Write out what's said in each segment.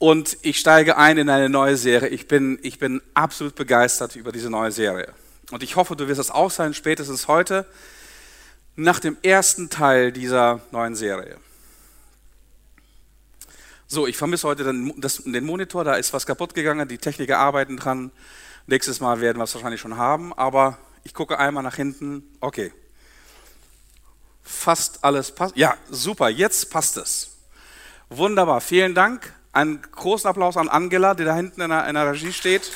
Und ich steige ein in eine neue Serie. Ich bin, ich bin absolut begeistert über diese neue Serie. Und ich hoffe, du wirst es auch sein, spätestens heute, nach dem ersten Teil dieser neuen Serie. So, ich vermisse heute den, das, den Monitor, da ist was kaputt gegangen, die Techniker arbeiten dran. Nächstes Mal werden wir es wahrscheinlich schon haben, aber ich gucke einmal nach hinten. Okay. Fast alles passt. Ja, super, jetzt passt es. Wunderbar, vielen Dank. Einen großen Applaus an Angela, die da hinten in der, in der Regie steht.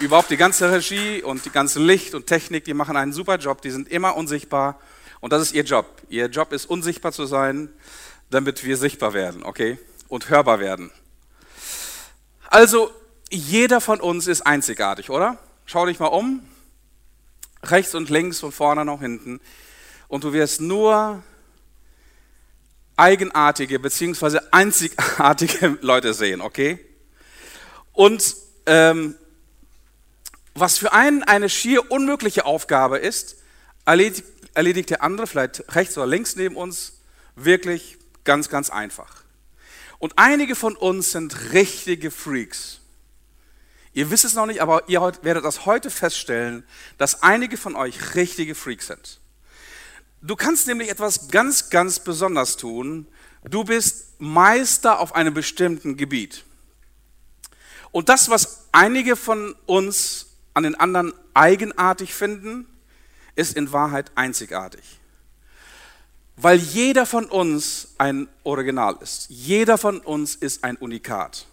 Überhaupt die ganze Regie und die ganze Licht und Technik, die machen einen super Job, die sind immer unsichtbar und das ist ihr Job. Ihr Job ist unsichtbar zu sein, damit wir sichtbar werden, okay? Und hörbar werden. Also, jeder von uns ist einzigartig, oder? Schau dich mal um, rechts und links, von vorne nach hinten, und du wirst nur eigenartige bzw. einzigartige Leute sehen, okay? Und ähm, was für einen eine schier unmögliche Aufgabe ist, erledigt, erledigt der andere, vielleicht rechts oder links neben uns, wirklich ganz, ganz einfach. Und einige von uns sind richtige Freaks. Ihr wisst es noch nicht, aber ihr werdet das heute feststellen, dass einige von euch richtige Freaks sind. Du kannst nämlich etwas ganz, ganz besonders tun. Du bist Meister auf einem bestimmten Gebiet. Und das, was einige von uns an den anderen eigenartig finden, ist in Wahrheit einzigartig. Weil jeder von uns ein Original ist. Jeder von uns ist ein Unikat.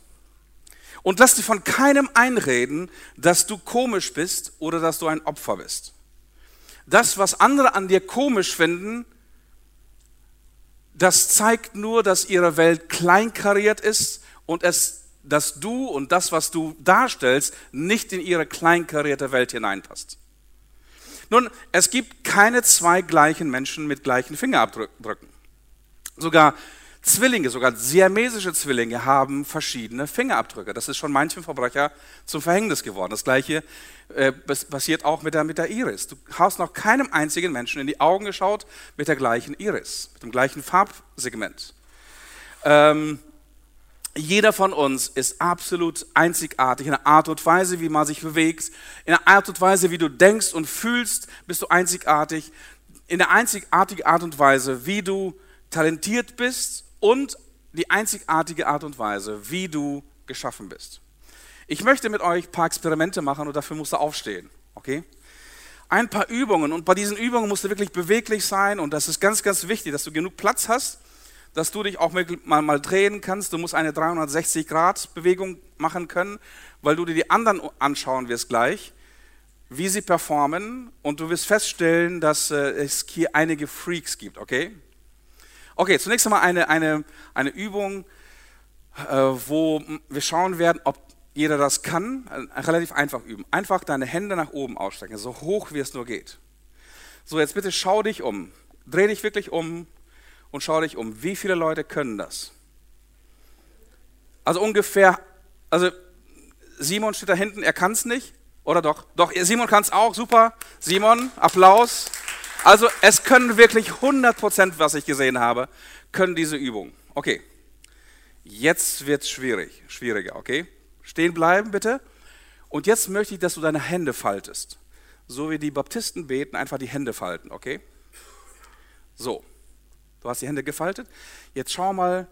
Und lass dich von keinem einreden, dass du komisch bist oder dass du ein Opfer bist das, was andere an dir komisch finden, das zeigt nur, dass ihre Welt kleinkariert ist und es, dass du und das, was du darstellst, nicht in ihre kleinkarierte Welt hineinpasst. Nun, es gibt keine zwei gleichen Menschen mit gleichen Fingerabdrücken. Sogar Zwillinge, sogar siamesische Zwillinge haben verschiedene Fingerabdrücke. Das ist schon manchem Verbrecher zum Verhängnis geworden. Das gleiche äh, passiert auch mit der, mit der Iris. Du hast noch keinem einzigen Menschen in die Augen geschaut mit der gleichen Iris, mit dem gleichen Farbsegment. Ähm, jeder von uns ist absolut einzigartig in der Art und Weise, wie man sich bewegt, in der Art und Weise, wie du denkst und fühlst, bist du einzigartig, in der einzigartigen Art und Weise, wie du talentiert bist und die einzigartige Art und Weise, wie du geschaffen bist. Ich möchte mit euch ein paar Experimente machen und dafür musst du aufstehen, okay? Ein paar Übungen und bei diesen Übungen musst du wirklich beweglich sein und das ist ganz, ganz wichtig, dass du genug Platz hast, dass du dich auch mal, mal drehen kannst. Du musst eine 360-Grad-Bewegung machen können, weil du dir die anderen anschauen wirst gleich, wie sie performen und du wirst feststellen, dass äh, es hier einige Freaks gibt, okay? Okay, zunächst einmal eine, eine, eine Übung, äh, wo wir schauen werden, ob jeder das kann. Äh, relativ einfach üben. Einfach deine Hände nach oben ausstrecken, so hoch wie es nur geht. So, jetzt bitte schau dich um. Dreh dich wirklich um und schau dich um. Wie viele Leute können das? Also ungefähr, also Simon steht da hinten, er kann es nicht. Oder doch? Doch, Simon kann es auch, super. Simon, Applaus. Also es können wirklich 100 Prozent, was ich gesehen habe, können diese Übung. Okay, jetzt wird es schwierig, schwieriger, okay? Stehen bleiben bitte. Und jetzt möchte ich, dass du deine Hände faltest. So wie die Baptisten beten, einfach die Hände falten, okay? So, du hast die Hände gefaltet. Jetzt schau mal,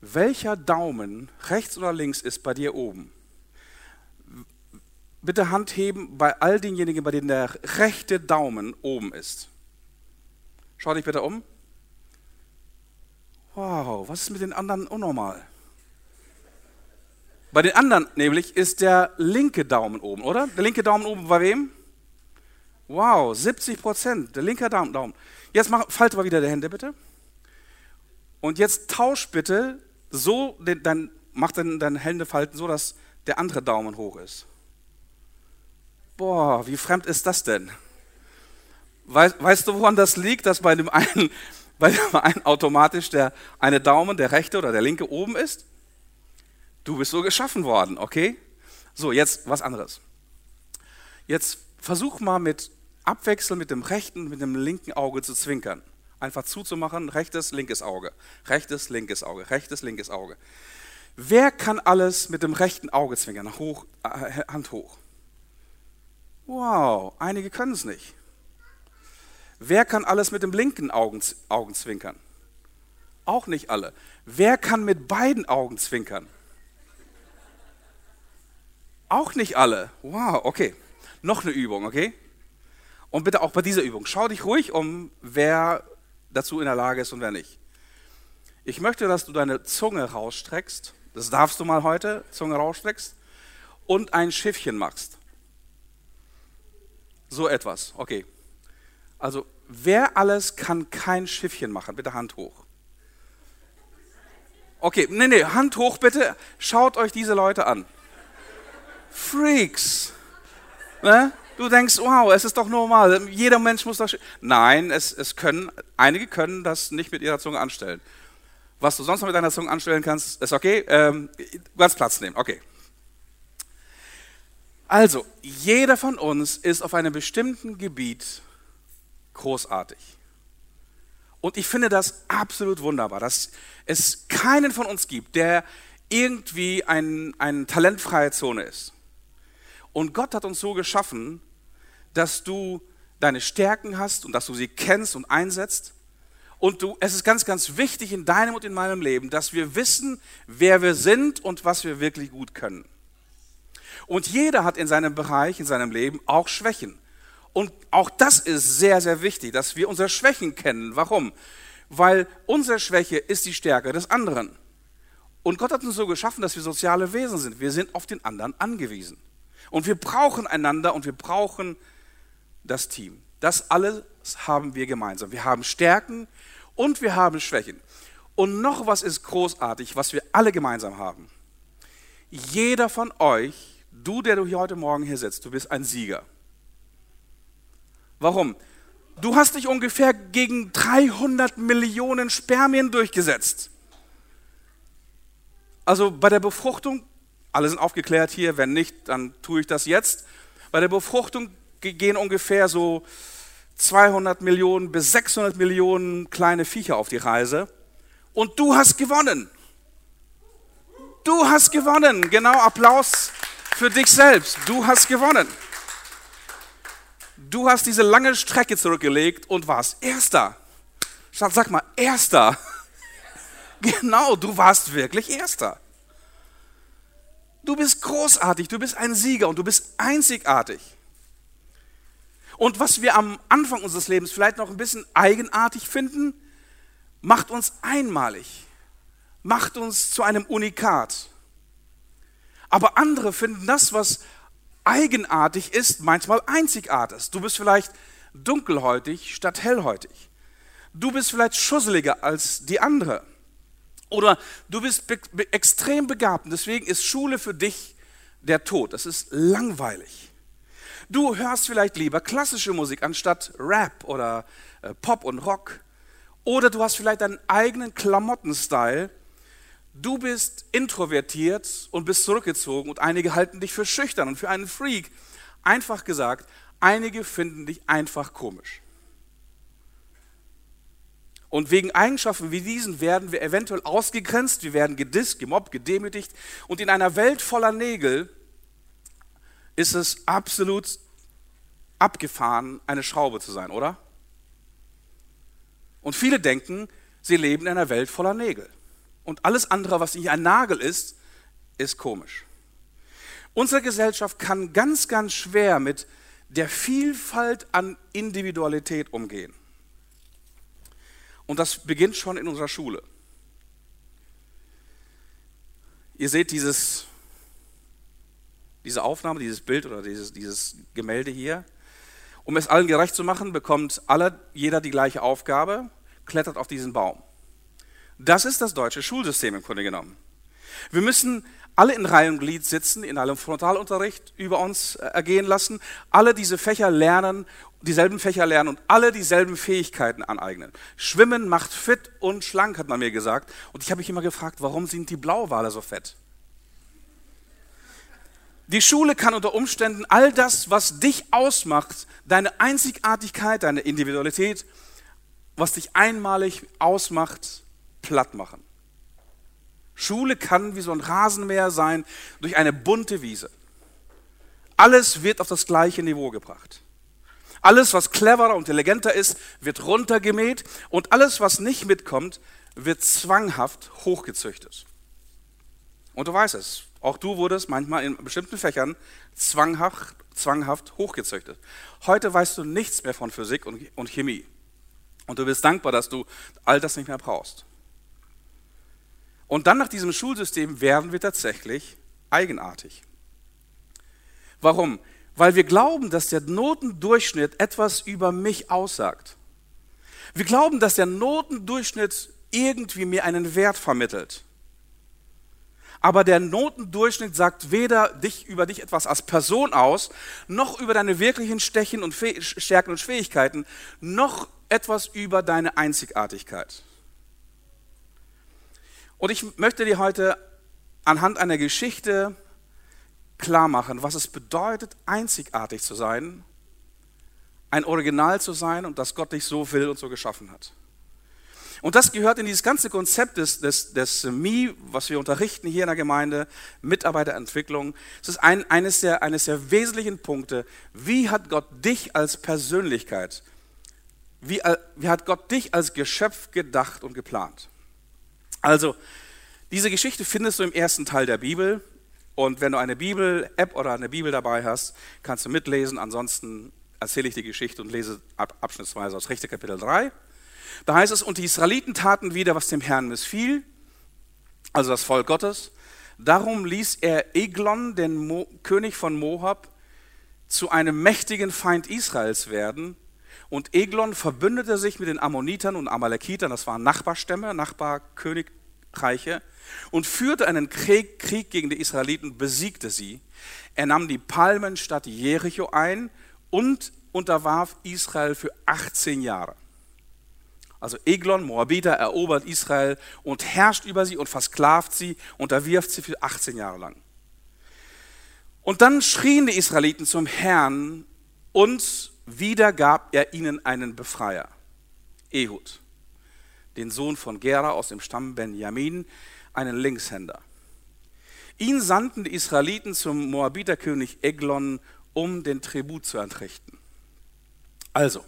welcher Daumen, rechts oder links, ist bei dir oben? Bitte Hand heben bei all denjenigen, bei denen der rechte Daumen oben ist. Schau dich bitte um. Wow, was ist mit den anderen unnormal? Bei den anderen nämlich ist der linke Daumen oben, oder? Der linke Daumen oben bei wem? Wow, 70 Prozent, der linke Daumen. Jetzt mach, falte mal wieder die Hände bitte. Und jetzt tausch bitte so, dann mach dann deine Hände falten so, dass der andere Daumen hoch ist. Boah, wie fremd ist das denn? Weißt, weißt du, woran das liegt, dass bei dem einen, bei dem einen automatisch der eine Daumen, der rechte oder der linke oben ist? Du bist so geschaffen worden, okay? So, jetzt was anderes. Jetzt versuch mal mit Abwechseln mit dem rechten mit dem linken Auge zu zwinkern. einfach zuzumachen, rechtes, linkes Auge, rechtes, linkes Auge, rechtes, linkes Auge. Wer kann alles mit dem rechten Auge zwinkern? Hoch, äh, Hand hoch. Wow, einige können es nicht. Wer kann alles mit dem linken Augen, zwinkern? Auch nicht alle. Wer kann mit beiden Augen zwinkern? Auch nicht alle. Wow, okay. Noch eine Übung, okay? Und bitte auch bei dieser Übung, schau dich ruhig um, wer dazu in der Lage ist und wer nicht. Ich möchte, dass du deine Zunge rausstreckst. Das darfst du mal heute, Zunge rausstreckst. Und ein Schiffchen machst. So etwas, okay. Also, wer alles kann kein Schiffchen machen? Bitte Hand hoch. Okay, nee, nee, Hand hoch bitte. Schaut euch diese Leute an. Freaks. Ne? Du denkst, wow, es ist doch normal. Jeder Mensch muss das. Nein, es, es können, einige können das nicht mit ihrer Zunge anstellen. Was du sonst noch mit deiner Zunge anstellen kannst, ist okay. Ähm, ganz Platz nehmen, okay. Also, jeder von uns ist auf einem bestimmten Gebiet großartig. Und ich finde das absolut wunderbar, dass es keinen von uns gibt, der irgendwie eine ein talentfreie Zone ist. Und Gott hat uns so geschaffen, dass du deine Stärken hast und dass du sie kennst und einsetzt. Und du, es ist ganz, ganz wichtig in deinem und in meinem Leben, dass wir wissen, wer wir sind und was wir wirklich gut können. Und jeder hat in seinem Bereich, in seinem Leben auch Schwächen. Und auch das ist sehr, sehr wichtig, dass wir unsere Schwächen kennen. Warum? Weil unsere Schwäche ist die Stärke des anderen. Und Gott hat uns so geschaffen, dass wir soziale Wesen sind. Wir sind auf den anderen angewiesen. Und wir brauchen einander und wir brauchen das Team. Das alles haben wir gemeinsam. Wir haben Stärken und wir haben Schwächen. Und noch was ist großartig, was wir alle gemeinsam haben. Jeder von euch Du, der du hier heute Morgen hier sitzt, du bist ein Sieger. Warum? Du hast dich ungefähr gegen 300 Millionen Spermien durchgesetzt. Also bei der Befruchtung, alle sind aufgeklärt hier, wenn nicht, dann tue ich das jetzt. Bei der Befruchtung gehen ungefähr so 200 Millionen bis 600 Millionen kleine Viecher auf die Reise. Und du hast gewonnen. Du hast gewonnen. Genau, Applaus für dich selbst. Du hast gewonnen. Du hast diese lange Strecke zurückgelegt und warst Erster. Sag mal, Erster. Genau, du warst wirklich Erster. Du bist großartig, du bist ein Sieger und du bist einzigartig. Und was wir am Anfang unseres Lebens vielleicht noch ein bisschen eigenartig finden, macht uns einmalig, macht uns zu einem Unikat. Aber andere finden das, was eigenartig ist, manchmal einzigartig. Du bist vielleicht dunkelhäutig statt hellhäutig. Du bist vielleicht schusseliger als die andere. Oder du bist be be extrem begabt und deswegen ist Schule für dich der Tod. Das ist langweilig. Du hörst vielleicht lieber klassische Musik anstatt Rap oder äh, Pop und Rock. Oder du hast vielleicht deinen eigenen Klamottenstyle Du bist introvertiert und bist zurückgezogen und einige halten dich für schüchtern und für einen Freak. Einfach gesagt, einige finden dich einfach komisch. Und wegen Eigenschaften wie diesen werden wir eventuell ausgegrenzt, wir werden gedisst, gemobbt, gedemütigt. Und in einer Welt voller Nägel ist es absolut abgefahren, eine Schraube zu sein, oder? Und viele denken, sie leben in einer Welt voller Nägel und alles andere, was nicht ein Nagel ist, ist komisch. Unsere Gesellschaft kann ganz, ganz schwer mit der Vielfalt an Individualität umgehen. Und das beginnt schon in unserer Schule. Ihr seht dieses, diese Aufnahme, dieses Bild oder dieses, dieses Gemälde hier. Um es allen gerecht zu machen, bekommt alle, jeder die gleiche Aufgabe, klettert auf diesen Baum. Das ist das deutsche Schulsystem im Grunde genommen. Wir müssen alle in Reihe und Glied sitzen, in einem Frontalunterricht über uns äh, ergehen lassen, alle diese Fächer lernen, dieselben Fächer lernen und alle dieselben Fähigkeiten aneignen. Schwimmen macht fit und schlank, hat man mir gesagt. Und ich habe mich immer gefragt, warum sind die Blauwale so fett? Die Schule kann unter Umständen all das, was dich ausmacht, deine Einzigartigkeit, deine Individualität, was dich einmalig ausmacht, platt machen. Schule kann wie so ein Rasenmäher sein durch eine bunte Wiese. Alles wird auf das gleiche Niveau gebracht. Alles, was cleverer und intelligenter ist, wird runtergemäht und alles, was nicht mitkommt, wird zwanghaft hochgezüchtet. Und du weißt es, auch du wurdest manchmal in bestimmten Fächern zwanghaft, zwanghaft hochgezüchtet. Heute weißt du nichts mehr von Physik und, und Chemie. Und du bist dankbar, dass du all das nicht mehr brauchst. Und dann nach diesem Schulsystem werden wir tatsächlich eigenartig. Warum? Weil wir glauben, dass der Notendurchschnitt etwas über mich aussagt. Wir glauben, dass der Notendurchschnitt irgendwie mir einen Wert vermittelt. Aber der Notendurchschnitt sagt weder dich, über dich etwas als Person aus, noch über deine wirklichen Stechen und Stärken und Fähigkeiten, noch etwas über deine Einzigartigkeit. Und ich möchte dir heute anhand einer Geschichte klar machen, was es bedeutet, einzigartig zu sein, ein Original zu sein und dass Gott dich so will und so geschaffen hat. Und das gehört in dieses ganze Konzept des, des, des MI, was wir unterrichten hier in der Gemeinde, Mitarbeiterentwicklung. Es ist ein, eines, der, eines der wesentlichen Punkte. Wie hat Gott dich als Persönlichkeit, wie, wie hat Gott dich als Geschöpf gedacht und geplant? Also, diese Geschichte findest du im ersten Teil der Bibel. Und wenn du eine Bibel-App oder eine Bibel dabei hast, kannst du mitlesen. Ansonsten erzähle ich die Geschichte und lese abschnittsweise aus Richter Kapitel 3. Da heißt es, und die Israeliten taten wieder, was dem Herrn missfiel, also das Volk Gottes. Darum ließ er Eglon, den Mo König von Moab, zu einem mächtigen Feind Israels werden. Und Eglon verbündete sich mit den Ammonitern und Amalekitern, das waren Nachbarstämme, Nachbarkönigreiche, und führte einen Krieg, Krieg gegen die Israeliten, besiegte sie. Er nahm die Palmenstadt Jericho ein und unterwarf Israel für 18 Jahre. Also Eglon, Moabiter, erobert Israel und herrscht über sie und versklavt sie, unterwirft sie für 18 Jahre lang. Und dann schrien die Israeliten zum Herrn und wieder gab er ihnen einen Befreier, Ehud, den Sohn von Gera aus dem Stamm Benjamin, einen Linkshänder. Ihn sandten die Israeliten zum Moabiterkönig Eglon, um den Tribut zu entrichten. Also,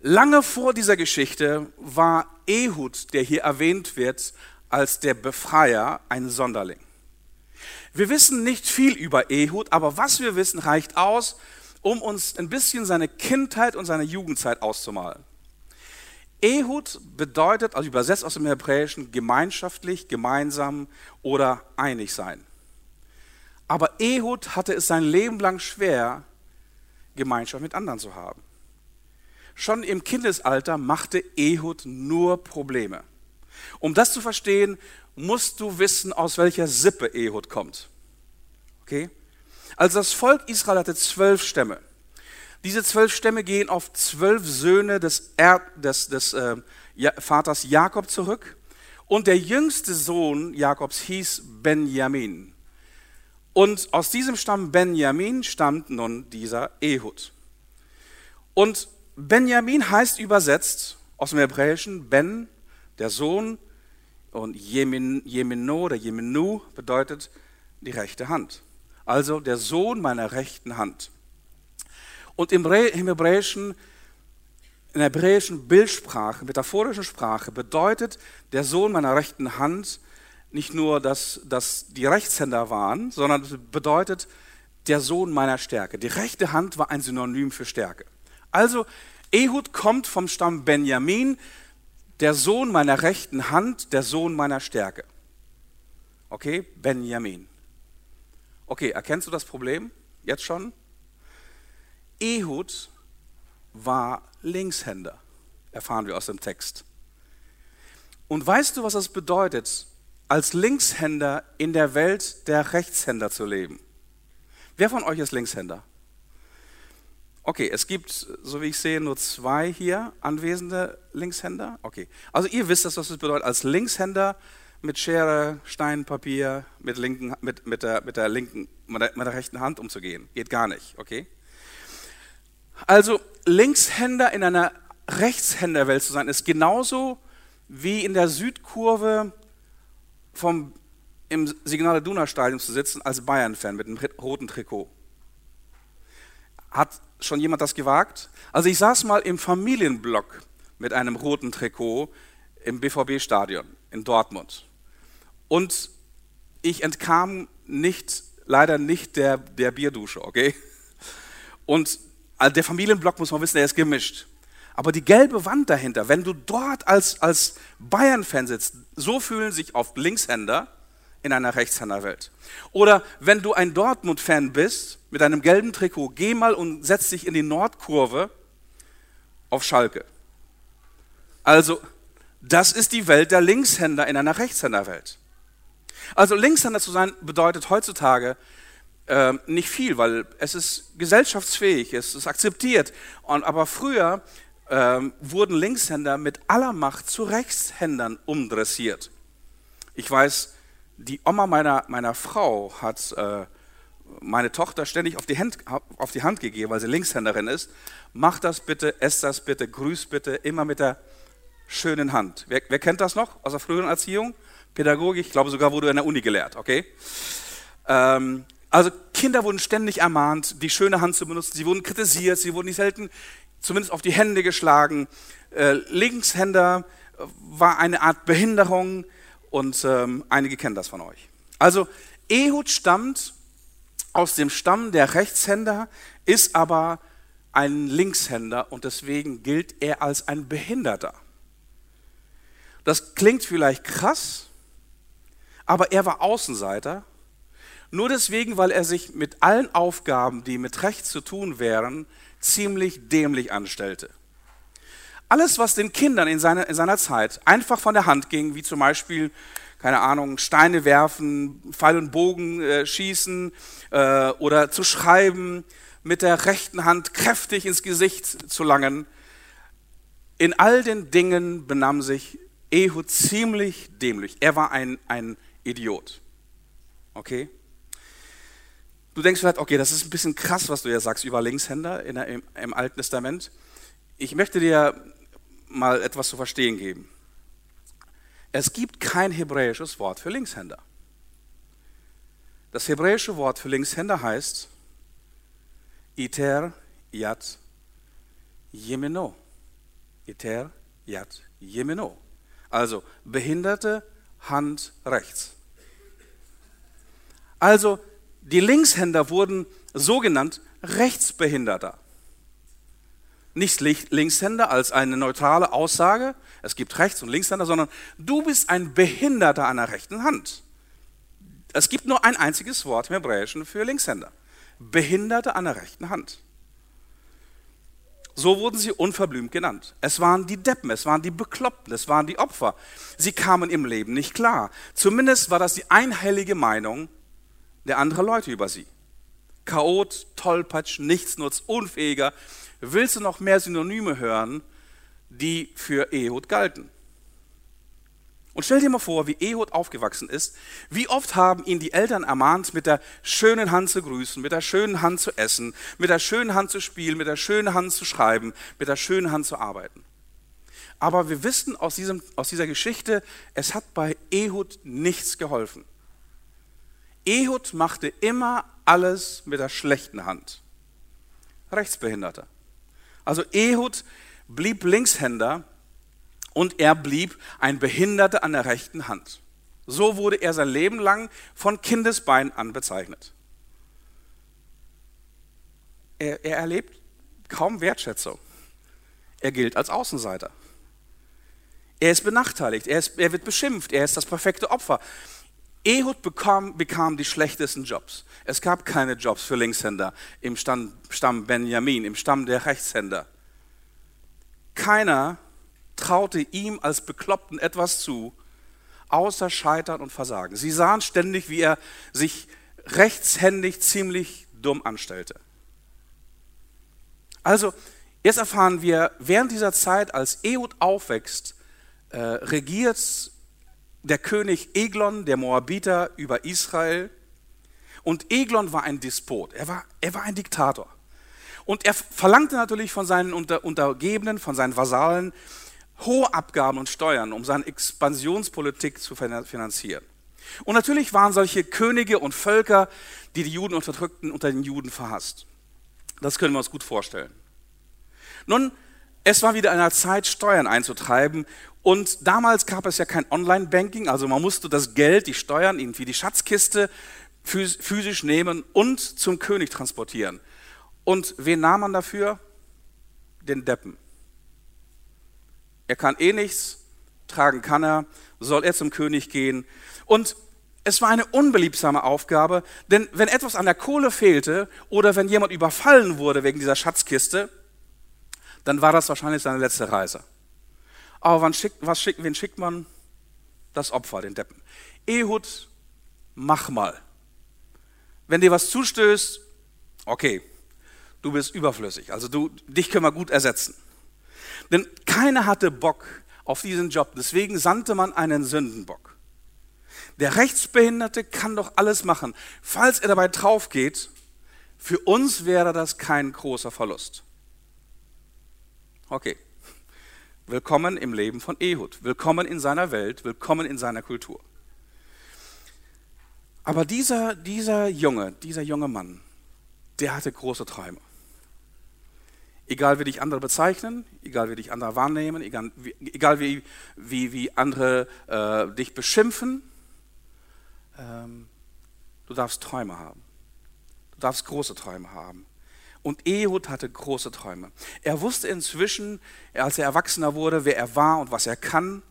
lange vor dieser Geschichte war Ehud, der hier erwähnt wird, als der Befreier ein Sonderling. Wir wissen nicht viel über Ehud, aber was wir wissen, reicht aus, um uns ein bisschen seine Kindheit und seine Jugendzeit auszumalen. Ehud bedeutet, also übersetzt aus dem Hebräischen, gemeinschaftlich, gemeinsam oder einig sein. Aber Ehud hatte es sein Leben lang schwer, Gemeinschaft mit anderen zu haben. Schon im Kindesalter machte Ehud nur Probleme. Um das zu verstehen, musst du wissen, aus welcher Sippe Ehud kommt. Okay? Also das Volk Israel hatte zwölf Stämme. Diese zwölf Stämme gehen auf zwölf Söhne des, er des, des äh, Vaters Jakob zurück. Und der jüngste Sohn Jakobs hieß Benjamin. Und aus diesem Stamm Benjamin stammt nun dieser Ehud. Und Benjamin heißt übersetzt aus dem Hebräischen Ben, der Sohn, und Jemin, Jemino oder Jeminu bedeutet die rechte Hand. Also der Sohn meiner rechten Hand. Und im, Hebräischen, in der hebräischen Bildsprache, metaphorischen Sprache, bedeutet der Sohn meiner rechten Hand nicht nur, dass, dass die Rechtshänder waren, sondern bedeutet der Sohn meiner Stärke. Die rechte Hand war ein Synonym für Stärke. Also Ehud kommt vom Stamm Benjamin, der Sohn meiner rechten Hand, der Sohn meiner Stärke. Okay, Benjamin. Okay, erkennst du das Problem jetzt schon? Ehud war Linkshänder, erfahren wir aus dem Text. Und weißt du, was das bedeutet, als Linkshänder in der Welt der Rechtshänder zu leben? Wer von euch ist Linkshänder? Okay, es gibt, so wie ich sehe, nur zwei hier anwesende Linkshänder. Okay, also ihr wisst, was das bedeutet, als Linkshänder mit Schere, Stein, Papier, mit, linken, mit, mit, der, mit, der linken, mit der, mit der rechten Hand umzugehen. Geht gar nicht, okay? Also Linkshänder in einer Rechtshänderwelt zu sein, ist genauso wie in der Südkurve vom, im Signal Iduna Stadion zu sitzen als Bayern-Fan mit einem roten Trikot. Hat schon jemand das gewagt? Also ich saß mal im Familienblock mit einem roten Trikot im BVB-Stadion in Dortmund. Und ich entkam nicht, leider nicht der, der Bierdusche, okay? Und also der Familienblock, muss man wissen, der ist gemischt. Aber die gelbe Wand dahinter, wenn du dort als, als Bayern-Fan sitzt, so fühlen sich oft Linkshänder in einer Rechtshänderwelt. Oder wenn du ein Dortmund-Fan bist, mit einem gelben Trikot, geh mal und setz dich in die Nordkurve auf Schalke. Also, das ist die Welt der Linkshänder in einer Rechtshänderwelt. Also Linkshänder zu sein bedeutet heutzutage äh, nicht viel, weil es ist gesellschaftsfähig, es ist akzeptiert. Und, aber früher äh, wurden Linkshänder mit aller Macht zu Rechtshändern umdressiert. Ich weiß, die Oma meiner, meiner Frau hat äh, meine Tochter ständig auf die, Hand, auf die Hand gegeben, weil sie Linkshänderin ist. Mach das bitte, ess das bitte, grüß bitte, immer mit der schönen Hand. Wer, wer kennt das noch aus der früheren Erziehung? Pädagogik, ich glaube sogar wurde in der Uni gelehrt, okay? Ähm, also Kinder wurden ständig ermahnt, die schöne Hand zu benutzen. Sie wurden kritisiert, sie wurden nicht selten zumindest auf die Hände geschlagen. Äh, Linkshänder war eine Art Behinderung und ähm, einige kennen das von euch. Also Ehud stammt aus dem Stamm der Rechtshänder, ist aber ein Linkshänder und deswegen gilt er als ein Behinderter. Das klingt vielleicht krass, aber er war Außenseiter. Nur deswegen, weil er sich mit allen Aufgaben, die mit Recht zu tun wären, ziemlich dämlich anstellte. Alles, was den Kindern in seiner, in seiner Zeit einfach von der Hand ging, wie zum Beispiel, keine Ahnung, Steine werfen, Pfeil und Bogen äh, schießen äh, oder zu schreiben, mit der rechten Hand kräftig ins Gesicht zu langen, in all den Dingen benahm sich Ehud ziemlich dämlich. Er war ein, ein Idiot. Okay? Du denkst vielleicht, okay, das ist ein bisschen krass, was du ja sagst über Linkshänder in der, im, im Alten Testament. Ich möchte dir mal etwas zu verstehen geben. Es gibt kein hebräisches Wort für Linkshänder. Das hebräische Wort für Linkshänder heißt Iter Yat Yemeno. Iter Yat Yemeno. Also behinderte Hand rechts. Also die Linkshänder wurden so genannt Rechtsbehinderter. Nicht Linkshänder als eine neutrale Aussage, es gibt Rechts- und Linkshänder, sondern du bist ein Behinderter an der rechten Hand. Es gibt nur ein einziges Wort im Hebräischen für Linkshänder. Behinderte an der rechten Hand. So wurden sie unverblümt genannt. Es waren die Deppen, es waren die Bekloppten, es waren die Opfer. Sie kamen im Leben nicht klar. Zumindest war das die einhellige Meinung der anderen Leute über sie. Chaot, Tollpatsch, Nichtsnutz, Unfähiger. Willst du noch mehr Synonyme hören, die für Ehud galten? Und stell dir mal vor, wie Ehud aufgewachsen ist. Wie oft haben ihn die Eltern ermahnt, mit der schönen Hand zu grüßen, mit der schönen Hand zu essen, mit der schönen Hand zu spielen, mit der schönen Hand zu schreiben, mit der schönen Hand zu arbeiten. Aber wir wissen aus, diesem, aus dieser Geschichte, es hat bei Ehud nichts geholfen. Ehud machte immer alles mit der schlechten Hand. Rechtsbehinderter. Also Ehud blieb Linkshänder und er blieb ein Behinderter an der rechten Hand. So wurde er sein Leben lang von Kindesbein an bezeichnet. Er, er erlebt kaum Wertschätzung. Er gilt als Außenseiter. Er ist benachteiligt, er, ist, er wird beschimpft, er ist das perfekte Opfer. Ehud bekam, bekam, die schlechtesten Jobs. Es gab keine Jobs für Linkshänder im Stamm, Stamm Benjamin, im Stamm der Rechtshänder. Keiner traute ihm als Bekloppten etwas zu, außer Scheitern und Versagen. Sie sahen ständig, wie er sich rechtshändig ziemlich dumm anstellte. Also, jetzt erfahren wir, während dieser Zeit, als Ehud aufwächst, äh, regiert der König Eglon, der Moabiter, über Israel. Und Eglon war ein Despot, er war, er war ein Diktator. Und er verlangte natürlich von seinen Untergebenen, von seinen Vasallen, hohe Abgaben und Steuern, um seine Expansionspolitik zu finanzieren. Und natürlich waren solche Könige und Völker, die die Juden unterdrückten, unter den Juden verhasst. Das können wir uns gut vorstellen. Nun, es war wieder der Zeit, Steuern einzutreiben. Und damals gab es ja kein Online-Banking, also man musste das Geld, die Steuern, irgendwie die Schatzkiste physisch nehmen und zum König transportieren. Und wen nahm man dafür? Den Deppen. Er kann eh nichts, tragen kann er, soll er zum König gehen. Und es war eine unbeliebsame Aufgabe, denn wenn etwas an der Kohle fehlte oder wenn jemand überfallen wurde wegen dieser Schatzkiste, dann war das wahrscheinlich seine letzte Reise. Aber wann schickt, was schickt, wen schickt man? Das Opfer, den Deppen. Ehud, mach mal. Wenn dir was zustößt, okay, du bist überflüssig. Also du, dich können wir gut ersetzen. Denn keiner hatte Bock auf diesen Job. Deswegen sandte man einen Sündenbock. Der Rechtsbehinderte kann doch alles machen. Falls er dabei drauf geht, für uns wäre das kein großer Verlust. Okay. Willkommen im Leben von Ehud. Willkommen in seiner Welt. Willkommen in seiner Kultur. Aber dieser, dieser Junge, dieser junge Mann, der hatte große Träume. Egal wie dich andere bezeichnen, egal wie dich andere wahrnehmen, egal, wie, wie, wie andere äh, dich beschimpfen, ähm, du darfst Träume haben. Du darfst große Träume haben. Und Ehud hatte große Träume. Er wusste inzwischen, als er erwachsener wurde, wer er war und was er kann.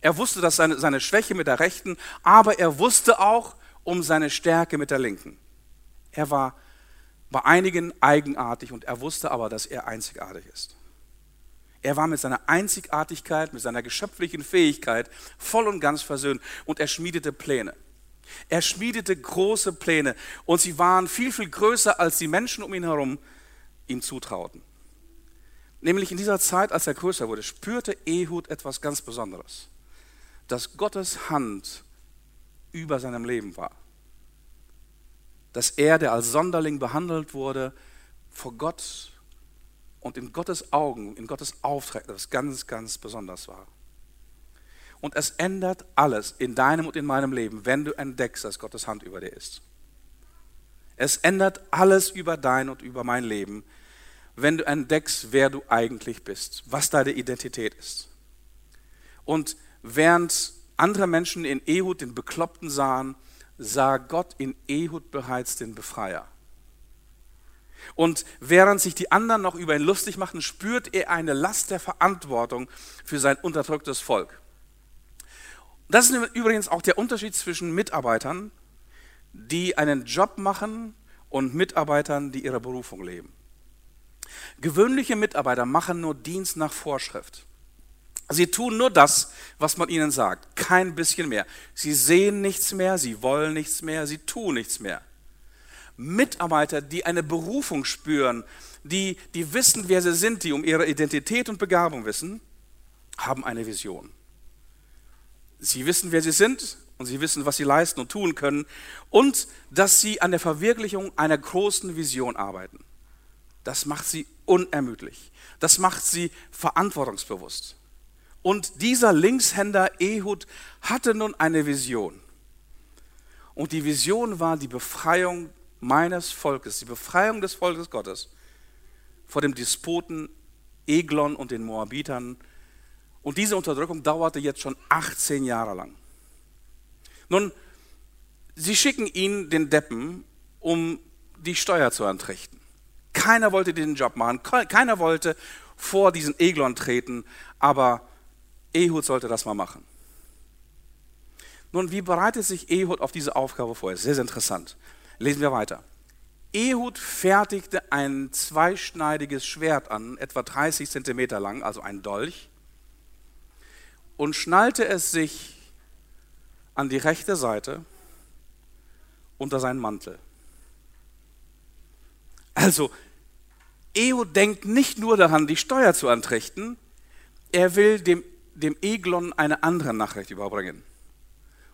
Er wusste, dass seine, seine Schwäche mit der Rechten, aber er wusste auch um seine Stärke mit der Linken. Er war bei einigen eigenartig und er wusste aber, dass er einzigartig ist. Er war mit seiner Einzigartigkeit, mit seiner geschöpflichen Fähigkeit voll und ganz versöhnt und er schmiedete Pläne. Er schmiedete große Pläne und sie waren viel, viel größer, als die Menschen um ihn herum ihm zutrauten. Nämlich in dieser Zeit, als er größer wurde, spürte Ehud etwas ganz Besonderes, dass Gottes Hand über seinem Leben war dass er, der als Sonderling behandelt wurde, vor Gott und in Gottes Augen, in Gottes Auftrag, das ganz, ganz besonders war. Und es ändert alles in deinem und in meinem Leben, wenn du entdeckst, dass Gottes Hand über dir ist. Es ändert alles über dein und über mein Leben, wenn du entdeckst, wer du eigentlich bist, was deine Identität ist. Und während andere Menschen in Ehud den Bekloppten sahen, sah Gott in Ehud bereits den Befreier. Und während sich die anderen noch über ihn lustig machten, spürt er eine Last der Verantwortung für sein unterdrücktes Volk. Das ist übrigens auch der Unterschied zwischen Mitarbeitern, die einen Job machen und Mitarbeitern, die ihre Berufung leben. Gewöhnliche Mitarbeiter machen nur Dienst nach Vorschrift. Sie tun nur das, was man ihnen sagt, kein bisschen mehr. Sie sehen nichts mehr, sie wollen nichts mehr, sie tun nichts mehr. Mitarbeiter, die eine Berufung spüren, die, die wissen, wer sie sind, die um ihre Identität und Begabung wissen, haben eine Vision. Sie wissen, wer sie sind und sie wissen, was sie leisten und tun können und dass sie an der Verwirklichung einer großen Vision arbeiten. Das macht sie unermüdlich. Das macht sie verantwortungsbewusst. Und dieser Linkshänder Ehud hatte nun eine Vision. Und die Vision war die Befreiung meines Volkes, die Befreiung des Volkes Gottes vor dem Despoten Eglon und den Moabitern. Und diese Unterdrückung dauerte jetzt schon 18 Jahre lang. Nun, sie schicken ihn, den Deppen, um die Steuer zu entrichten. Keiner wollte den Job machen, keiner wollte vor diesen Eglon treten, aber Ehud sollte das mal machen. Nun, wie bereitet sich Ehud auf diese Aufgabe vor? Sehr, sehr interessant. Lesen wir weiter. Ehud fertigte ein zweischneidiges Schwert an, etwa 30 Zentimeter lang, also ein Dolch, und schnallte es sich an die rechte Seite unter seinen Mantel. Also, Ehud denkt nicht nur daran, die Steuer zu antrichten, er will dem dem Eglon eine andere Nachricht überbringen.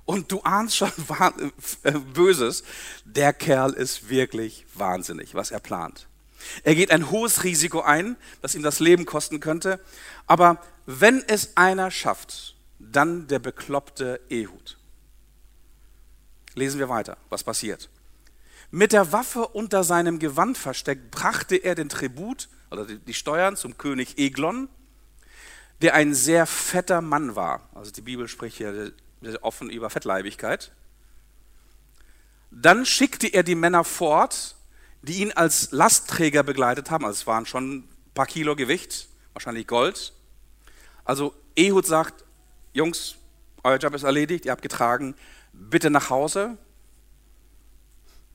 Und du ahnst schon äh, Böses. Der Kerl ist wirklich wahnsinnig, was er plant. Er geht ein hohes Risiko ein, das ihm das Leben kosten könnte. Aber wenn es einer schafft, dann der bekloppte Ehud. Lesen wir weiter, was passiert. Mit der Waffe unter seinem Gewand versteckt, brachte er den Tribut, oder die Steuern, zum König Eglon, der ein sehr fetter Mann war. Also die Bibel spricht hier offen über Fettleibigkeit. Dann schickte er die Männer fort, die ihn als Lastträger begleitet haben. Also es waren schon ein paar Kilo Gewicht, wahrscheinlich Gold. Also Ehud sagt, Jungs, euer Job ist erledigt, ihr habt getragen, bitte nach Hause.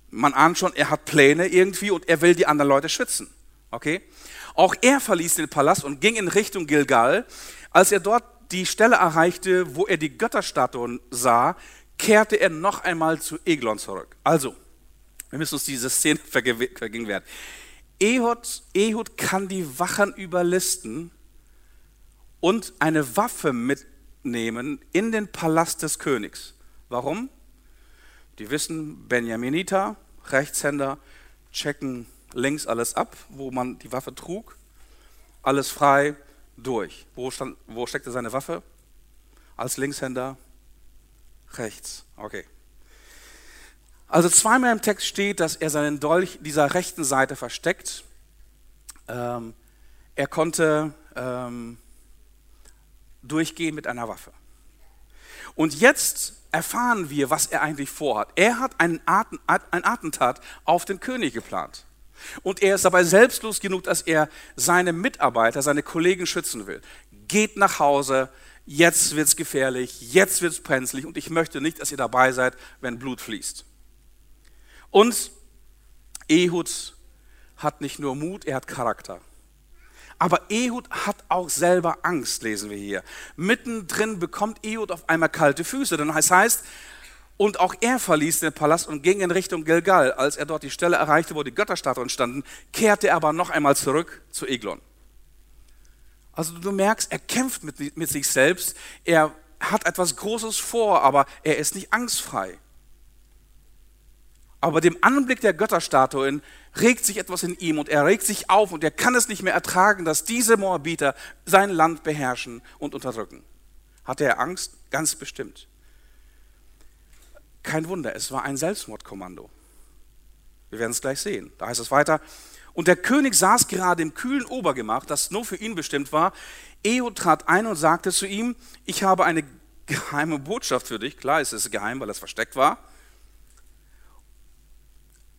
Man ahnt schon, er hat Pläne irgendwie und er will die anderen Leute schützen. Okay? Auch er verließ den Palast und ging in Richtung Gilgal. Als er dort die Stelle erreichte, wo er die Götterstatuen sah, kehrte er noch einmal zu Eglon zurück. Also, wir müssen uns diese Szene vergegenwärtigen. Ehud, Ehud kann die Wachen überlisten und eine Waffe mitnehmen in den Palast des Königs. Warum? Die wissen, Benjaminiter, Rechtshänder, checken links alles ab, wo man die Waffe trug, alles frei durch. Wo, stand, wo steckte seine Waffe? Als Linkshänder rechts. Okay. Also zweimal im Text steht, dass er seinen Dolch dieser rechten Seite versteckt. Ähm, er konnte ähm, durchgehen mit einer Waffe. Und jetzt erfahren wir, was er eigentlich vorhat. Er hat einen Attentat auf den König geplant. Und er ist dabei selbstlos genug, dass er seine Mitarbeiter, seine Kollegen schützen will. Geht nach Hause, jetzt wird es gefährlich, jetzt wird es brenzlig und ich möchte nicht, dass ihr dabei seid, wenn Blut fließt. Und Ehud hat nicht nur Mut, er hat Charakter. Aber Ehud hat auch selber Angst, lesen wir hier. Mittendrin bekommt Ehud auf einmal kalte Füße. Denn es heißt, und auch er verließ den Palast und ging in Richtung Gilgal. Als er dort die Stelle erreichte, wo die Götterstatuen standen, kehrte er aber noch einmal zurück zu Eglon. Also du merkst, er kämpft mit, mit sich selbst. Er hat etwas Großes vor, aber er ist nicht angstfrei. Aber dem Anblick der Götterstatuen regt sich etwas in ihm und er regt sich auf und er kann es nicht mehr ertragen, dass diese Moabiter sein Land beherrschen und unterdrücken. Hatte er Angst? Ganz bestimmt. Kein Wunder, es war ein Selbstmordkommando. Wir werden es gleich sehen. Da heißt es weiter. Und der König saß gerade im kühlen Obergemach, das nur für ihn bestimmt war. Ehud trat ein und sagte zu ihm, ich habe eine geheime Botschaft für dich. Klar ist es geheim, weil es versteckt war.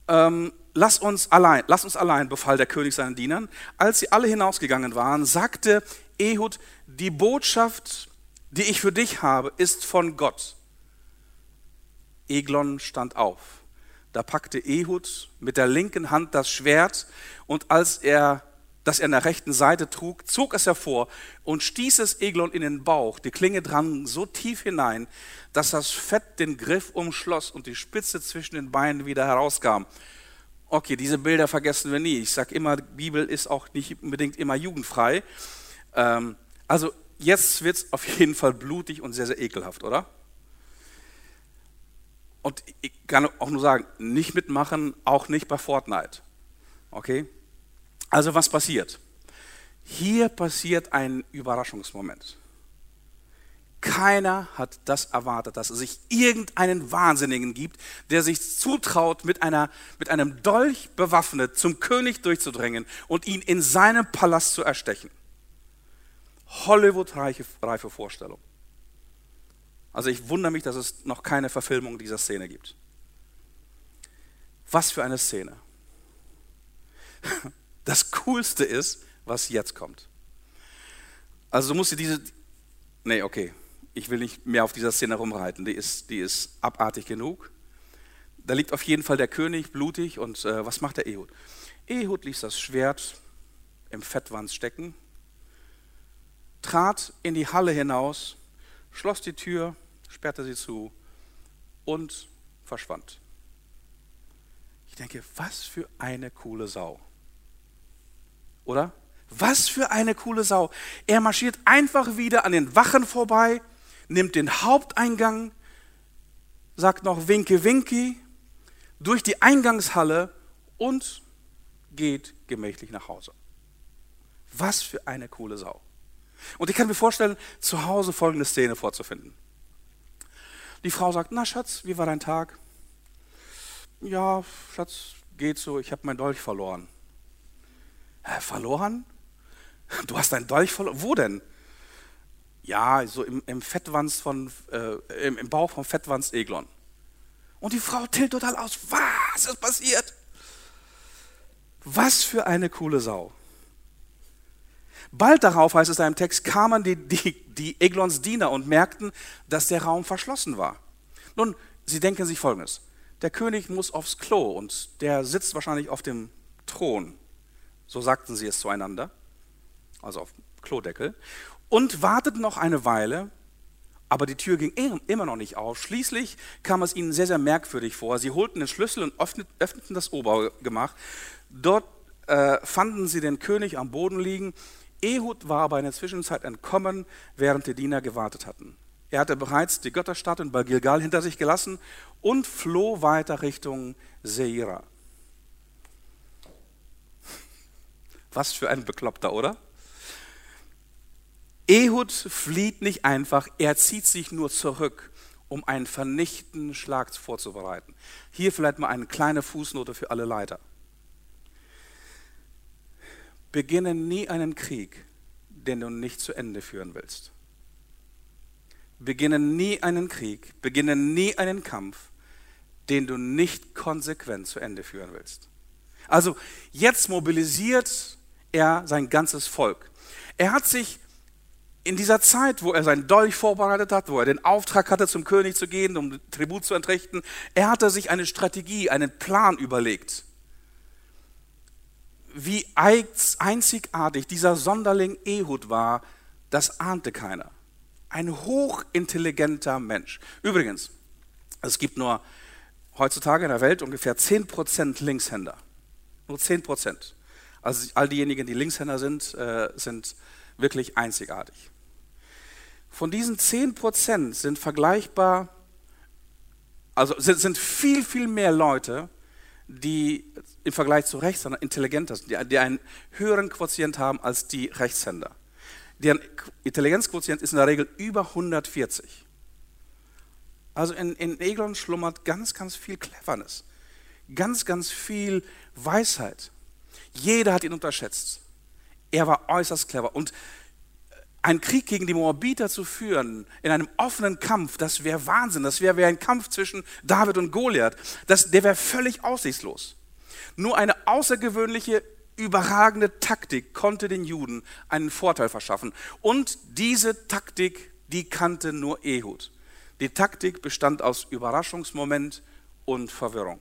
Ähm, lass uns allein, lass uns allein, befahl der König seinen Dienern. Als sie alle hinausgegangen waren, sagte Ehud, die Botschaft, die ich für dich habe, ist von Gott. Eglon stand auf. Da packte Ehud mit der linken Hand das Schwert und als er das er an der rechten Seite trug, zog es hervor und stieß es Eglon in den Bauch. Die Klinge drang so tief hinein, dass das Fett den Griff umschloss und die Spitze zwischen den Beinen wieder herauskam. Okay, diese Bilder vergessen wir nie. Ich sage immer, Bibel ist auch nicht unbedingt immer jugendfrei. Ähm, also jetzt wird es auf jeden Fall blutig und sehr, sehr ekelhaft, oder? Und ich kann auch nur sagen, nicht mitmachen, auch nicht bei Fortnite. Okay? Also was passiert? Hier passiert ein Überraschungsmoment. Keiner hat das erwartet, dass es sich irgendeinen Wahnsinnigen gibt, der sich zutraut, mit, einer, mit einem Dolch bewaffnet zum König durchzudrängen und ihn in seinem Palast zu erstechen. Hollywood-reife Vorstellung. Also ich wundere mich, dass es noch keine Verfilmung dieser Szene gibt. Was für eine Szene. Das Coolste ist, was jetzt kommt. Also du musst dir diese... Nee, okay. Ich will nicht mehr auf dieser Szene rumreiten. Die ist, die ist abartig genug. Da liegt auf jeden Fall der König blutig und äh, was macht der Ehud? Ehud ließ das Schwert im Fettwand stecken, trat in die Halle hinaus, schloss die Tür sperrte sie zu und verschwand. Ich denke, was für eine coole Sau. Oder? Was für eine coole Sau. Er marschiert einfach wieder an den Wachen vorbei, nimmt den Haupteingang, sagt noch Winke Winki durch die Eingangshalle und geht gemächlich nach Hause. Was für eine coole Sau. Und ich kann mir vorstellen, zu Hause folgende Szene vorzufinden. Die Frau sagt, na Schatz, wie war dein Tag? Ja, Schatz, geht so, ich habe meinen Dolch verloren. Hä, verloren? Du hast deinen Dolch verloren? Wo denn? Ja, so im, im Fettwanz von, äh, im, im Bauch vom Fettwanz Eglon. Und die Frau tilt total aus. Was ist passiert? Was für eine coole Sau. Bald darauf, heißt es da im Text, kamen die, die, die Eglons Diener und merkten, dass der Raum verschlossen war. Nun, sie denken sich folgendes. Der König muss aufs Klo und der sitzt wahrscheinlich auf dem Thron. So sagten sie es zueinander. Also auf dem Klodeckel. Und warteten noch eine Weile, aber die Tür ging immer noch nicht auf. Schließlich kam es ihnen sehr, sehr merkwürdig vor. Sie holten den Schlüssel und öffneten das Obergemach. Dort äh, fanden sie den König am Boden liegen Ehud war aber in der Zwischenzeit entkommen, während die Diener gewartet hatten. Er hatte bereits die Götterstadt in Gilgal hinter sich gelassen und floh weiter Richtung Seira. Was für ein Bekloppter, oder? Ehud flieht nicht einfach, er zieht sich nur zurück, um einen vernichtenden Schlag vorzubereiten. Hier vielleicht mal eine kleine Fußnote für alle Leiter. Beginne nie einen Krieg, den du nicht zu Ende führen willst. Beginne nie einen Krieg, beginne nie einen Kampf, den du nicht konsequent zu Ende führen willst. Also jetzt mobilisiert er sein ganzes Volk. Er hat sich in dieser Zeit, wo er seinen Dolch vorbereitet hat, wo er den Auftrag hatte, zum König zu gehen, um Tribut zu entrichten, er hatte sich eine Strategie, einen Plan überlegt wie einzigartig dieser Sonderling Ehud war, das ahnte keiner. Ein hochintelligenter Mensch. Übrigens, es gibt nur heutzutage in der Welt ungefähr 10% Linkshänder. Nur 10%. Also all diejenigen, die Linkshänder sind, äh, sind wirklich einzigartig. Von diesen 10% sind vergleichbar, also sind, sind viel, viel mehr Leute, die im Vergleich zu Rechtshändern intelligenter sind, die, einen höheren Quotient haben als die Rechtshänder. Deren Intelligenzquotient ist in der Regel über 140. Also in, in Eglon schlummert ganz, ganz viel Cleverness, ganz, ganz viel Weisheit. Jeder hat ihn unterschätzt. Er war äußerst clever. Und einen Krieg gegen die Moabiter zu führen, in einem offenen Kampf, das wäre Wahnsinn. Das wäre wär ein Kampf zwischen David und Goliath. Das, der wäre völlig aussichtslos. Nur eine außergewöhnliche, überragende Taktik konnte den Juden einen Vorteil verschaffen. Und diese Taktik, die kannte nur Ehud. Die Taktik bestand aus Überraschungsmoment und Verwirrung.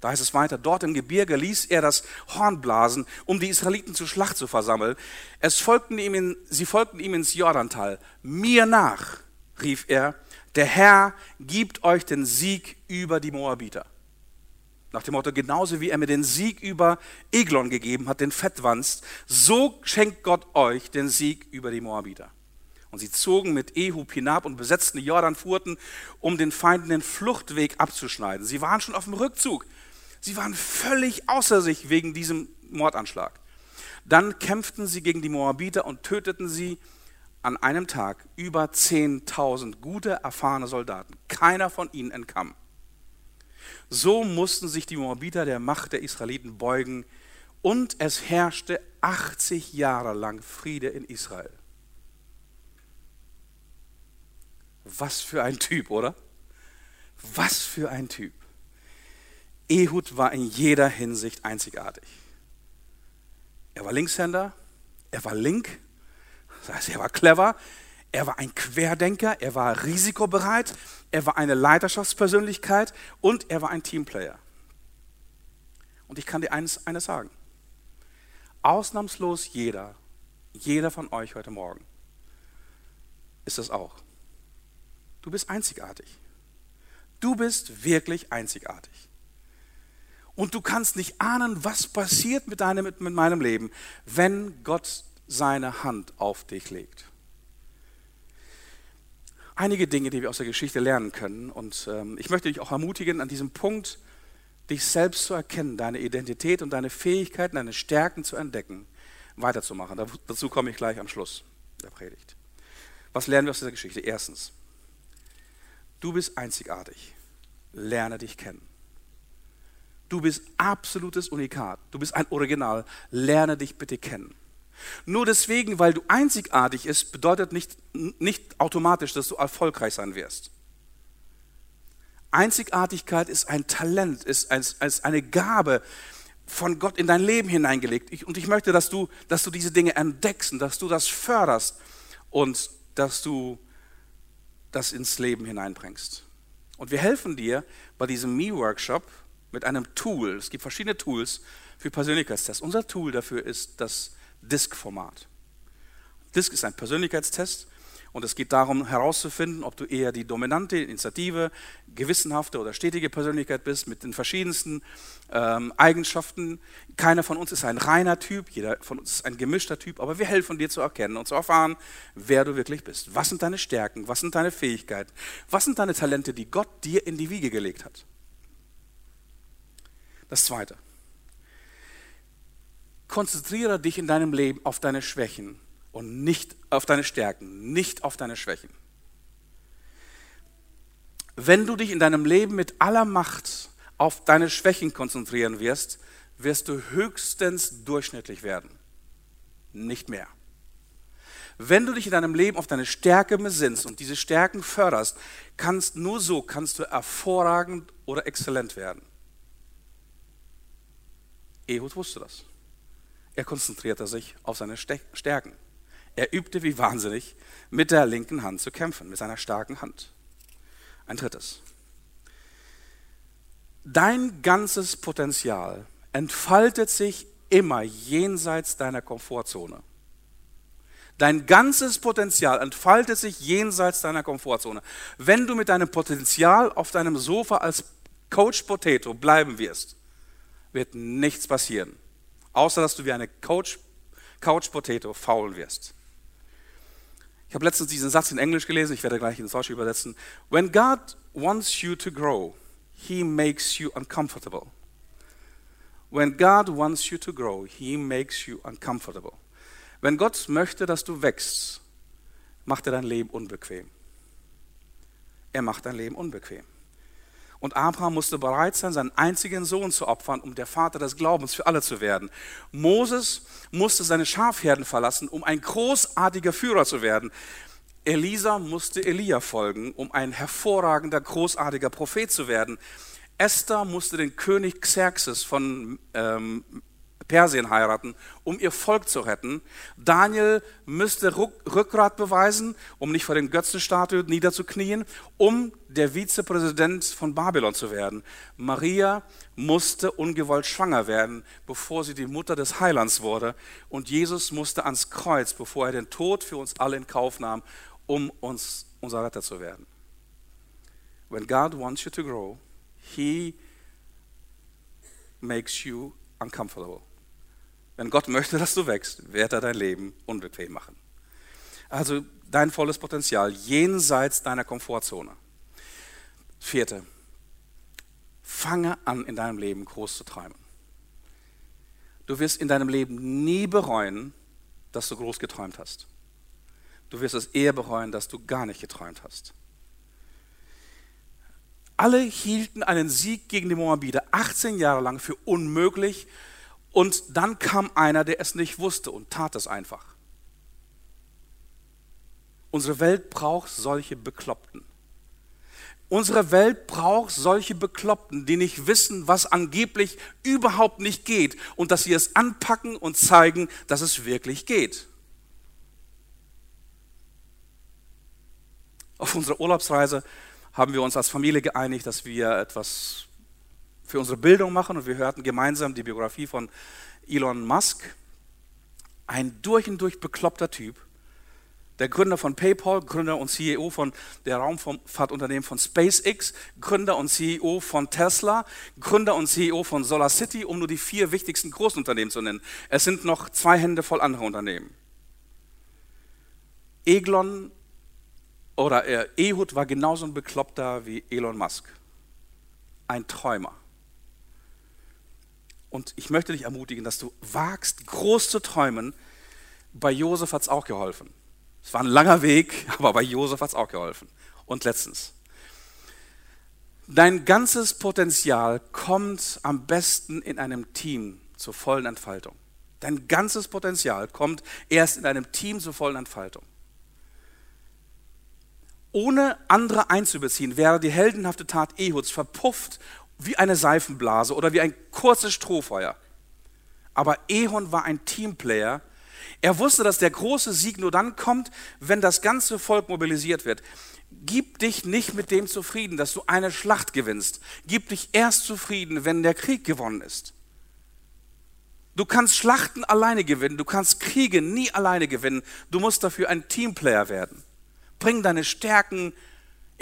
Da heißt es weiter, dort im Gebirge ließ er das Horn blasen, um die Israeliten zur Schlacht zu versammeln. Es folgten ihm in, sie folgten ihm ins Jordantal. Mir nach, rief er, der Herr gibt euch den Sieg über die Moabiter. Nach dem Motto, genauso wie er mir den Sieg über Eglon gegeben hat, den Fettwanst, so schenkt Gott euch den Sieg über die Moabiter. Und sie zogen mit Ehub hinab und besetzten die Jordanfurten, um den Feinden den Fluchtweg abzuschneiden. Sie waren schon auf dem Rückzug. Sie waren völlig außer sich wegen diesem Mordanschlag. Dann kämpften sie gegen die Moabiter und töteten sie an einem Tag über 10.000 gute, erfahrene Soldaten. Keiner von ihnen entkam. So mussten sich die Moabiter der Macht der Israeliten beugen und es herrschte 80 Jahre lang Friede in Israel. Was für ein Typ, oder? Was für ein Typ. Ehud war in jeder Hinsicht einzigartig. Er war Linkshänder, er war link, das heißt, er war clever, er war ein Querdenker, er war risikobereit, er war eine Leiterschaftspersönlichkeit und er war ein Teamplayer. Und ich kann dir eines, eines sagen. Ausnahmslos jeder, jeder von euch heute Morgen ist es auch. Du bist einzigartig. Du bist wirklich einzigartig. Und du kannst nicht ahnen, was passiert mit, deinem, mit meinem Leben, wenn Gott seine Hand auf dich legt. Einige Dinge, die wir aus der Geschichte lernen können. Und ähm, ich möchte dich auch ermutigen, an diesem Punkt dich selbst zu erkennen, deine Identität und deine Fähigkeiten, deine Stärken zu entdecken, weiterzumachen. Dazu komme ich gleich am Schluss der Predigt. Was lernen wir aus dieser Geschichte? Erstens, du bist einzigartig. Lerne dich kennen. Du bist absolutes Unikat. Du bist ein Original. Lerne dich bitte kennen. Nur deswegen, weil du einzigartig bist, bedeutet nicht, nicht automatisch, dass du erfolgreich sein wirst. Einzigartigkeit ist ein Talent, ist als eine Gabe von Gott in dein Leben hineingelegt. Und ich möchte, dass du, dass du diese Dinge entdeckst und dass du das förderst und dass du das ins Leben hineinbringst. Und wir helfen dir bei diesem Me-Workshop mit einem Tool. Es gibt verschiedene Tools für Persönlichkeitstests. Unser Tool dafür ist das Disk-Format. Disk ist ein Persönlichkeitstest und es geht darum herauszufinden, ob du eher die dominante, initiative, gewissenhafte oder stetige Persönlichkeit bist mit den verschiedensten ähm, Eigenschaften. Keiner von uns ist ein reiner Typ, jeder von uns ist ein gemischter Typ, aber wir helfen dir zu erkennen und zu erfahren, wer du wirklich bist. Was sind deine Stärken, was sind deine Fähigkeiten, was sind deine Talente, die Gott dir in die Wiege gelegt hat. Das Zweite. Konzentriere dich in deinem Leben auf deine Schwächen und nicht auf deine Stärken, nicht auf deine Schwächen. Wenn du dich in deinem Leben mit aller Macht auf deine Schwächen konzentrieren wirst, wirst du höchstens durchschnittlich werden. Nicht mehr. Wenn du dich in deinem Leben auf deine Stärke besinnst und diese Stärken förderst, kannst nur so kannst du hervorragend oder exzellent werden. Ehud wusste das. Er konzentrierte sich auf seine Stärken. Er übte wie wahnsinnig, mit der linken Hand zu kämpfen, mit seiner starken Hand. Ein drittes. Dein ganzes Potenzial entfaltet sich immer jenseits deiner Komfortzone. Dein ganzes Potenzial entfaltet sich jenseits deiner Komfortzone. Wenn du mit deinem Potenzial auf deinem Sofa als Coach Potato bleiben wirst, wird nichts passieren, außer dass du wie eine Coach, Couch Potato faulen wirst. Ich habe letztens diesen Satz in Englisch gelesen, ich werde gleich ins Deutsche übersetzen. When God wants you to grow, he makes you uncomfortable. When God wants you to grow, he makes you uncomfortable. Wenn Gott möchte, dass du wächst, macht er dein Leben unbequem. Er macht dein Leben unbequem. Und Abraham musste bereit sein, seinen einzigen Sohn zu opfern, um der Vater des Glaubens für alle zu werden. Moses musste seine Schafherden verlassen, um ein großartiger Führer zu werden. Elisa musste Elia folgen, um ein hervorragender, großartiger Prophet zu werden. Esther musste den König Xerxes von ähm, Persien heiraten, um ihr Volk zu retten. Daniel müsste Rückgrat beweisen, um nicht vor den Götzenstatuen niederzuknien, um der Vizepräsident von Babylon zu werden. Maria musste ungewollt schwanger werden, bevor sie die Mutter des Heilands wurde. Und Jesus musste ans Kreuz, bevor er den Tod für uns alle in Kauf nahm, um uns unser Retter zu werden. When God wants you to grow, He makes you uncomfortable. Wenn Gott möchte, dass du wächst, wird er dein Leben unbequem machen. Also dein volles Potenzial jenseits deiner Komfortzone. Vierte, fange an, in deinem Leben groß zu träumen. Du wirst in deinem Leben nie bereuen, dass du groß geträumt hast. Du wirst es eher bereuen, dass du gar nicht geträumt hast. Alle hielten einen Sieg gegen die Moabiter 18 Jahre lang für unmöglich und dann kam einer, der es nicht wusste und tat es einfach. Unsere Welt braucht solche Bekloppten. Unsere Welt braucht solche Bekloppten, die nicht wissen, was angeblich überhaupt nicht geht und dass sie es anpacken und zeigen, dass es wirklich geht. Auf unserer Urlaubsreise haben wir uns als Familie geeinigt, dass wir etwas für unsere Bildung machen und wir hörten gemeinsam die Biografie von Elon Musk, ein durch und durch bekloppter Typ, der Gründer von PayPal, Gründer und CEO von der Raumfahrtunternehmen von SpaceX, Gründer und CEO von Tesla, Gründer und CEO von SolarCity, um nur die vier wichtigsten Großunternehmen zu nennen. Es sind noch zwei Hände voll andere Unternehmen. Eglon oder äh, Ehud war genauso ein Bekloppter wie Elon Musk. Ein Träumer Und ich möchte dich ermutigen, dass du wagst, groß zu träumen. Bei Josef hat es auch geholfen. Es war ein langer Weg, aber bei Josef hat es auch geholfen. Und letztens, dein ganzes Potenzial kommt am besten in einem Team zur vollen Entfaltung. Dein ganzes Potenzial kommt erst in einem Team zur vollen Entfaltung. Ohne andere einzubeziehen, wäre die heldenhafte Tat Ehuds verpufft wie eine Seifenblase oder wie ein kurzes Strohfeuer. Aber Ehon war ein Teamplayer. Er wusste, dass der große Sieg nur dann kommt, wenn das ganze Volk mobilisiert wird. Gib dich nicht mit dem zufrieden, dass du eine Schlacht gewinnst. Gib dich erst zufrieden, wenn der Krieg gewonnen ist. Du kannst Schlachten alleine gewinnen, du kannst Kriege nie alleine gewinnen. Du musst dafür ein Teamplayer werden. Bring deine Stärken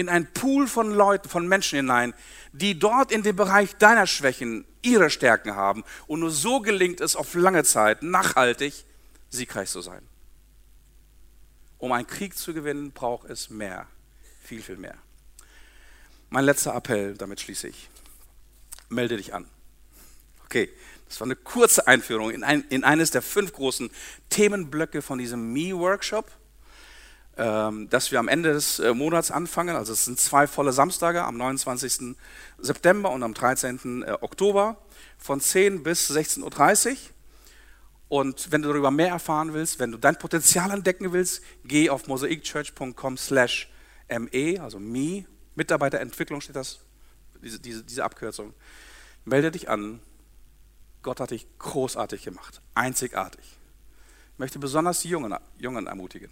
in einen Pool von Leuten, von Menschen hinein, die dort in dem Bereich deiner Schwächen ihre Stärken haben. Und nur so gelingt es auf lange Zeit, nachhaltig siegreich zu sein. Um einen Krieg zu gewinnen, braucht es mehr, viel, viel mehr. Mein letzter Appell, damit schließe ich. Melde dich an. Okay, das war eine kurze Einführung in, ein, in eines der fünf großen Themenblöcke von diesem Me-Workshop. Ähm, dass wir am Ende des äh, Monats anfangen. Also es sind zwei volle Samstage am 29. September und am 13. Äh, Oktober von 10 bis 16.30 Uhr. Und wenn du darüber mehr erfahren willst, wenn du dein Potenzial entdecken willst, geh auf mosaikchurch.com slash me, also me, Mitarbeiterentwicklung steht das, diese, diese, diese Abkürzung. Melde dich an. Gott hat dich großartig gemacht, einzigartig. Ich möchte besonders die Jungen, Jungen ermutigen.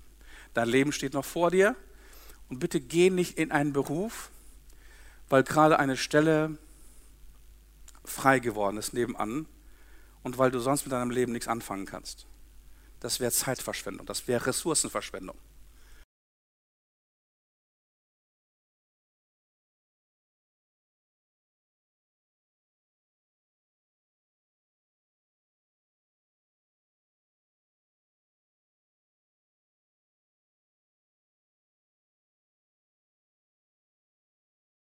Dein Leben steht noch vor dir. Und bitte geh nicht in einen Beruf, weil gerade eine Stelle frei geworden ist nebenan und weil du sonst mit deinem Leben nichts anfangen kannst. Das wäre Zeitverschwendung, das wäre Ressourcenverschwendung.